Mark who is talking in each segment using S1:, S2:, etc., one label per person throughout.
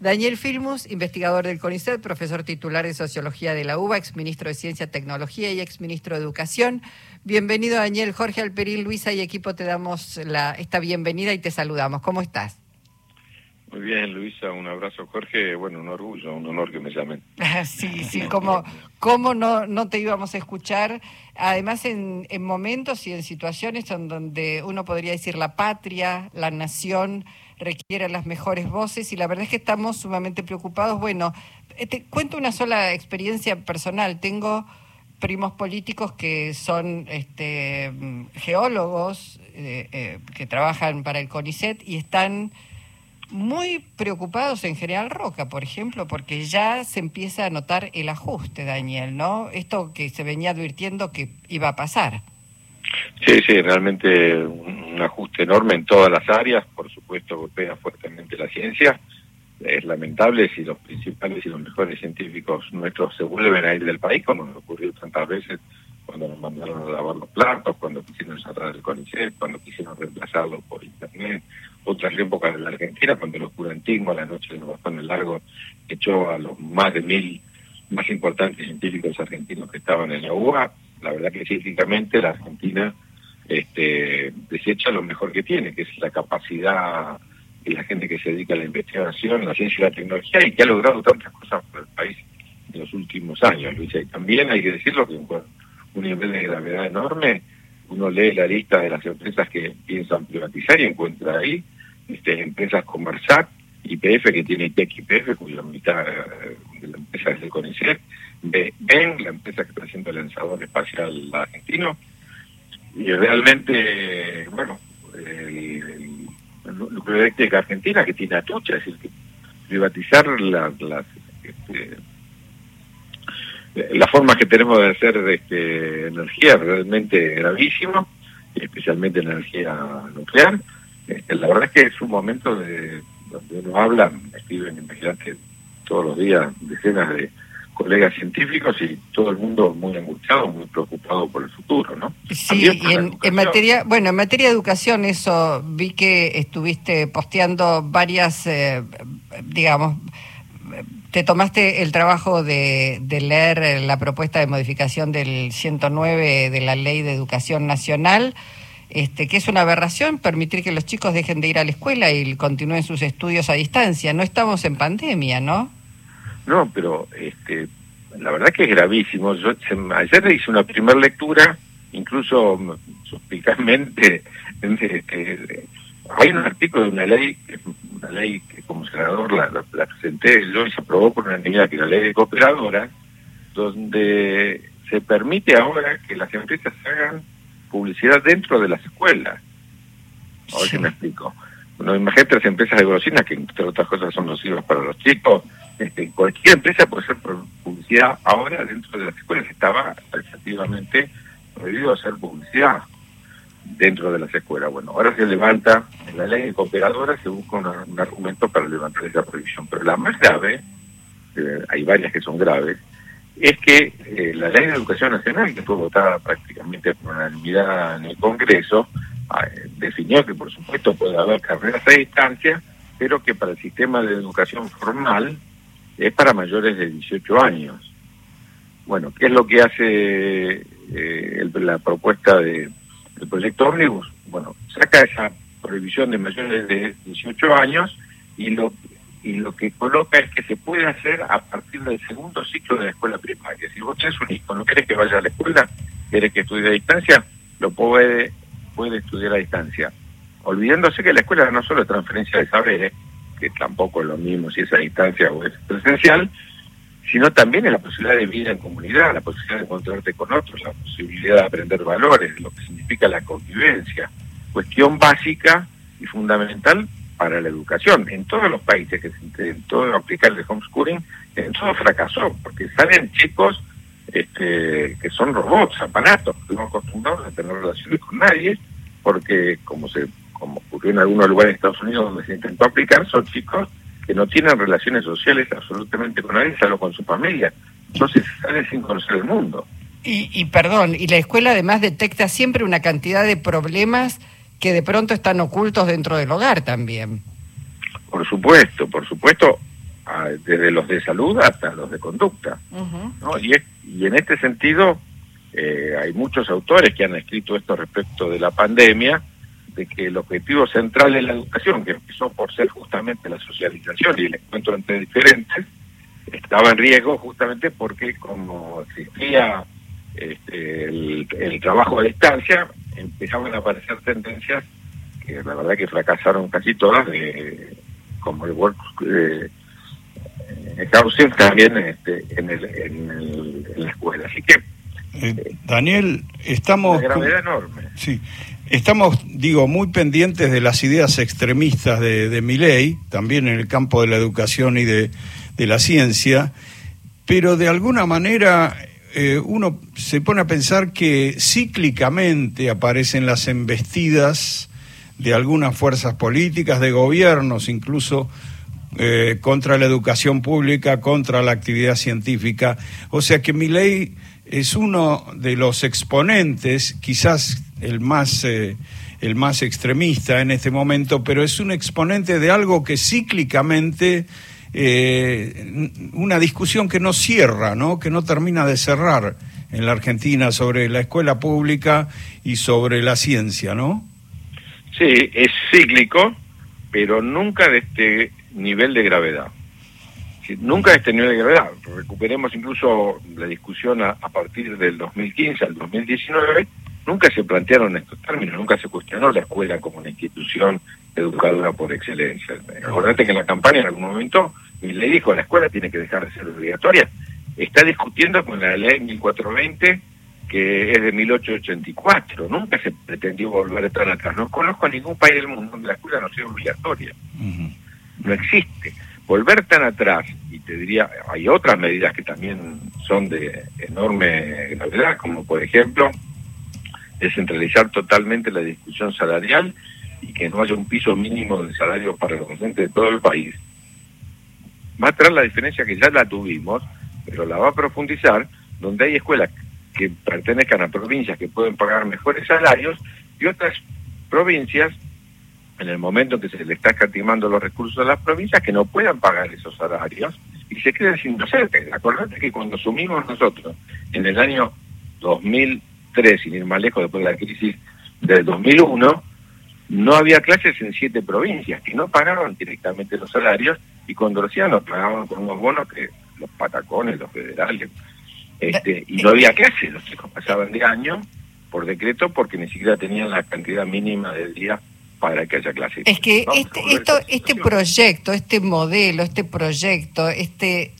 S1: Daniel Filmus, investigador del CONICET, profesor titular de Sociología de la UBA, exministro de Ciencia, Tecnología y exministro de Educación. Bienvenido, Daniel. Jorge Alperín, Luisa y equipo te damos la, esta bienvenida y te saludamos. ¿Cómo estás?
S2: Muy bien, Luisa, un abrazo, Jorge. Bueno, un orgullo, un honor que me llamen.
S1: sí, sí, como, cómo no, no te íbamos a escuchar. Además, en, en momentos y en situaciones en donde uno podría decir la patria, la nación requieren las mejores voces y la verdad es que estamos sumamente preocupados. Bueno, eh, te cuento una sola experiencia personal. Tengo primos políticos que son este, geólogos eh, eh, que trabajan para el CONICET y están muy preocupados en General Roca, por ejemplo, porque ya se empieza a notar el ajuste, Daniel, ¿no? Esto que se venía advirtiendo que iba a pasar.
S2: Sí, sí, realmente un ajuste enorme en todas las áreas, por supuesto golpea fuertemente la ciencia. Es lamentable si los principales y los mejores científicos nuestros se vuelven a ir del país, como nos ocurrió tantas veces cuando nos mandaron a lavar los platos, cuando quisieron cerrar el CONICET, cuando quisieron reemplazarlo por Internet, otras épocas de la Argentina, cuando el oscurantismo a la noche de los bastones largos echó a los más de mil más importantes científicos argentinos que estaban en la UBA, la verdad que científicamente la Argentina este, desecha lo mejor que tiene, que es la capacidad de la gente que se dedica a la investigación, la ciencia y la tecnología y que ha logrado tantas cosas por el país en los últimos años, Luis. Y también hay que decirlo que con un nivel de gravedad enorme, uno lee la lista de las empresas que piensan privatizar y encuentra ahí este, empresas como Marsac, IPF, que tiene TEC IPF, cuya mitad eh, de la empresa es el CONICET, BEN, la empresa que presenta el lanzador espacial argentino, y realmente, bueno, el, núcleo eléctrico argentina que tiene atucha, es decir, que privatizar las, las este, la forma que tenemos de hacer este, energía realmente gravísimo, especialmente energía nuclear. Este, la verdad es que es un momento de donde uno habla, escriben, imagínate, todos los días decenas de colegas científicos y todo el mundo muy angustiado, muy preocupado por el futuro, ¿no?
S1: Sí, y en, materia, bueno, en materia de educación, eso vi que estuviste posteando varias, eh, digamos, te tomaste el trabajo de, leer la propuesta de modificación del 109 de la Ley de Educación Nacional, este, que es una aberración permitir que los chicos dejen de ir a la escuela y continúen sus estudios a distancia. No estamos en pandemia, ¿no?
S2: No, pero este, la verdad que es gravísimo. Yo ayer hice una primera lectura, incluso suspicazmente, hay un artículo de una ley, una ley que senador la, la, presenté yo y se aprobó por unanimidad, que la ley de cooperadoras, donde se permite ahora que las empresas hagan publicidad dentro de las escuelas. A ver si me explico. Bueno, imagínate las empresas de golosinas, que entre otras cosas son nocivas para los chicos, este, cualquier empresa puede hacer publicidad ahora dentro de las escuelas. Estaba efectivamente prohibido hacer publicidad dentro de las escuelas. Bueno, ahora se levanta, en la ley de cooperadoras se busca un argumento para levantar esa prohibición. Pero la más grave, eh, hay varias que son graves, es que eh, la ley de educación nacional, que fue votada prácticamente por unanimidad en el Congreso, ah, definió que por supuesto puede haber carreras a distancia, pero que para el sistema de educación formal es para mayores de 18 años. Bueno, ¿qué es lo que hace eh, la propuesta de, del proyecto Omnibus? Bueno, saca esa prohibición de mayores de 18 años y lo y lo que coloca es que se puede hacer a partir del segundo ciclo de la escuela primaria. Si vos tenés un hijo, no querés que vaya a la escuela, querés que estudie a distancia, lo puede, puede estudiar a distancia. Olvidándose que la escuela no solo es transferencia de saberes, que tampoco es lo mismo si es a distancia o es presencial, sino también es la posibilidad de vida en comunidad, la posibilidad de encontrarte con otros, la posibilidad de aprender valores, lo que significa la convivencia. Cuestión básica y fundamental para la educación. En todos los países que se intentó aplicar el homeschooling, en todo fracasó, porque salen chicos este, que son robots, aparatos, que no acostumbrados a tener relaciones con nadie, porque como se como ocurrió en algunos lugares de Estados Unidos donde se intentó aplicar, son chicos que no tienen relaciones sociales absolutamente con nadie, salvo con su familia. Entonces salen sin conocer el mundo.
S1: Y, y perdón, y la escuela además detecta siempre una cantidad de problemas que de pronto están ocultos dentro del hogar también.
S2: Por supuesto, por supuesto, desde los de salud hasta los de conducta. ¿no? y, y en este sentido, eh, hay muchos autores que han escrito esto respecto de la pandemia, de que el objetivo central de la educación, que empezó por ser justamente la socialización y el encuentro entre diferentes, estaba en riesgo justamente porque como existía este, el, trabajo a distancia, empezaban a aparecer tendencias que la verdad que fracasaron casi todas, de, como el work eh, housing también este, en, el, en, la escuela. Así que
S3: eh, Daniel, estamos...
S2: gravedad enorme.
S3: Sí, estamos, digo, muy pendientes de las ideas extremistas de, de ley, también en el campo de la educación y de, de la ciencia, pero de alguna manera eh, uno se pone a pensar que cíclicamente aparecen las embestidas de algunas fuerzas políticas, de gobiernos, incluso eh, contra la educación pública, contra la actividad científica. O sea que mi ley es uno de los exponentes, quizás el más, eh, el más extremista en este momento, pero es un exponente de algo que cíclicamente, eh, una discusión que no cierra, ¿no? que no termina de cerrar en la Argentina sobre la escuela pública y sobre la ciencia, ¿no?
S2: Sí, es cíclico, pero nunca de este nivel de gravedad nunca este nivel de gravedad. Recuperemos incluso la discusión a, partir del 2015 al 2019, nunca se plantearon estos términos, nunca se cuestionó la escuela como una institución educadora por excelencia. Acordate que en la campaña en algún momento le dijo la escuela tiene que dejar de ser obligatoria. Está discutiendo con la ley 1420 que es de 1884. Nunca se pretendió volver tan atrás. No conozco a ningún país del mundo donde la escuela no sea obligatoria. No existe volver tan atrás, y te diría, hay otras medidas que también son de enorme gravedad, como por ejemplo descentralizar totalmente la discusión salarial y que no haya un piso mínimo de salario para los docentes de todo el país. Va a traer la diferencia que ya la tuvimos, pero la va a profundizar, donde hay escuelas que pertenezcan a provincias que pueden pagar mejores salarios y otras provincias en el momento que se le está escatimando los recursos a las provincias que no puedan pagar esos salarios y se queden sin docentes. Acordate que cuando sumimos nosotros en el año 2003, sin ir más lejos después de la crisis del 2001, no había clases en siete provincias que no pagaban directamente los salarios y cuando lo hacían los pagaban con unos bonos que los patacones, los federales, este, y no había clases, los chicos pasaban de año por decreto porque ni siquiera tenían la cantidad mínima de días para que haya clases.
S1: Es que este, esto, este proyecto, este modelo, este proyecto, este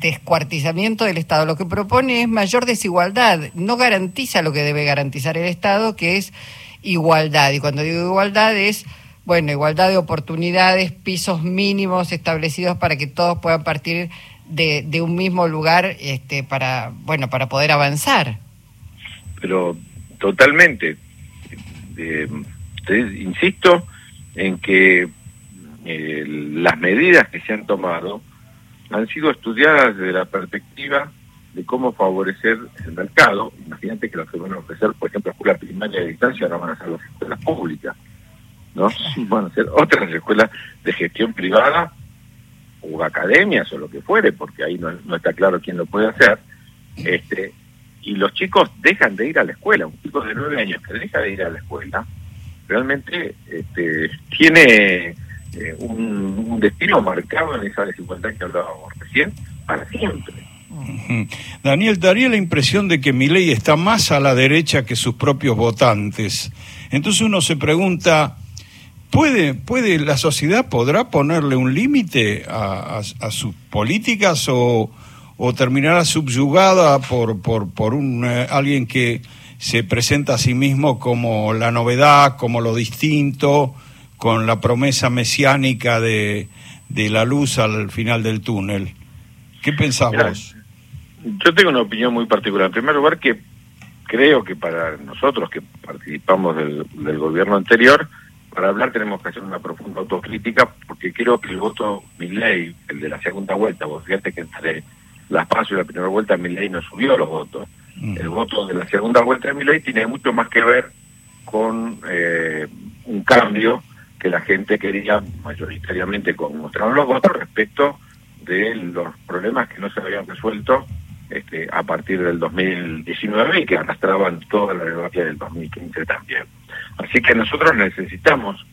S1: descuartizamiento del Estado, lo que propone es mayor desigualdad, no garantiza lo que debe garantizar el Estado, que es igualdad. Y cuando digo igualdad es, bueno, igualdad de oportunidades, pisos mínimos establecidos para que todos puedan partir de, un mismo lugar este, para, bueno, para poder avanzar.
S2: Pero totalmente. Eh, insisto en que eh, las medidas que se han tomado han sido estudiadas desde la perspectiva de cómo favorecer el mercado. Imagínate que los que van a ofrecer, por ejemplo, escuelas primaria de distancia ahora van a ser las escuelas públicas, ¿no? Van a ser otras escuelas de gestión privada o academias o lo que fuere, porque ahí no, no está claro quién lo puede hacer. Este, y los chicos dejan de ir a la escuela. Un chico de nueve años que deja de ir a la escuela realmente este, tiene eh, un, destino marcado en esa desigualdad que hablábamos recién para siempre.
S3: Daniel, daría la impresión de que mi ley está más a la derecha que sus propios votantes. Entonces uno se pregunta, ¿puede, puede la sociedad podrá ponerle un límite a, sus políticas o, terminará subyugada por, por, por un, eh, alguien que se presenta a sí mismo como la novedad, como lo distinto, con la promesa mesiánica de, de la luz al final del túnel. ¿Qué pensás vos?
S2: Yo tengo una opinión muy particular. En primer lugar, que creo que para nosotros que participamos del, del gobierno anterior, para hablar tenemos que hacer una profunda autocrítica, porque creo que el voto ley, el de la segunda vuelta, vos fíjate que entre las pasos y la primera vuelta ley no subió los votos el voto de la segunda vuelta de mi ley tiene mucho más que ver con eh, un cambio que la gente quería mayoritariamente mostrar los votos respecto de los problemas que no se habían resuelto este, a partir del 2019 y que arrastraban toda la debate del 2015 también. Así que nosotros necesitamos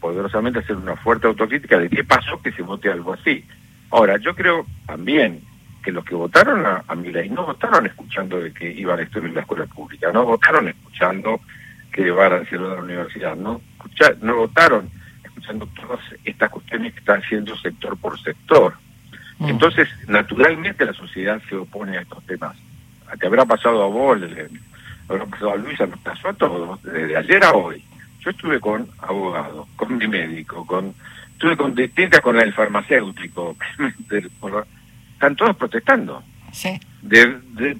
S2: poderosamente hacer una fuerte autocrítica de qué pasó que se vote algo así. Ahora, yo creo también que los que votaron a, a ley no votaron escuchando de que iban a en la escuela pública, no votaron escuchando que llevaran cielo a la universidad, no, no votaron escuchando todas estas cuestiones que están haciendo sector por sector. Mm. Entonces, naturalmente la sociedad se opone a estos temas. Te habrá pasado a vos, le, habrá pasado a Luisa, nos pasó a todos, desde ayer a hoy. Yo estuve con abogados, con mi médico, con estuve con distintas con el farmacéutico, están todos protestando.
S1: Sí.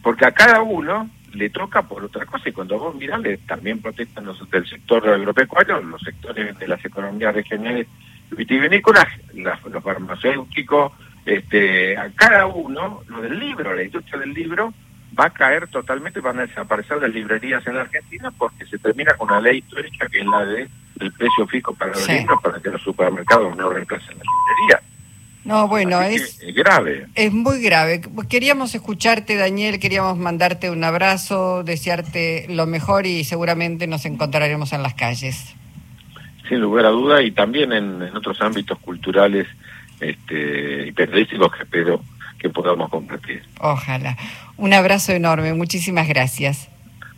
S2: porque a cada uno le toca por otra cosa y cuando vos mirás también protestan los del sector agropecuario, los sectores de las economías regionales vitivinícolas, los farmacéuticos, este, a cada uno, lo del libro, la industria del libro, va a caer totalmente, van a desaparecer las librerías en la Argentina porque se termina con una ley histórica que es la de el precio fijo para los libros para que los supermercados no reemplacen las librerías.
S1: No, bueno, es,
S2: es, grave.
S1: Es muy grave. Queríamos escucharte, Daniel, queríamos mandarte un abrazo, desearte lo mejor y seguramente nos encontraremos en las calles.
S2: Sin lugar a duda y también en, otros ámbitos culturales este, y periodísticos que espero que podamos compartir.
S1: Ojalá. Un abrazo enorme, muchísimas gracias.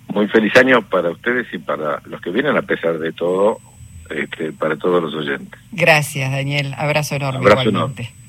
S2: Muy feliz año para ustedes y para los que vienen a pesar de todo, este, para todos los oyentes.
S1: Gracias, Daniel. Abrazo enorme.
S2: Abrazo igualmente. Enorme.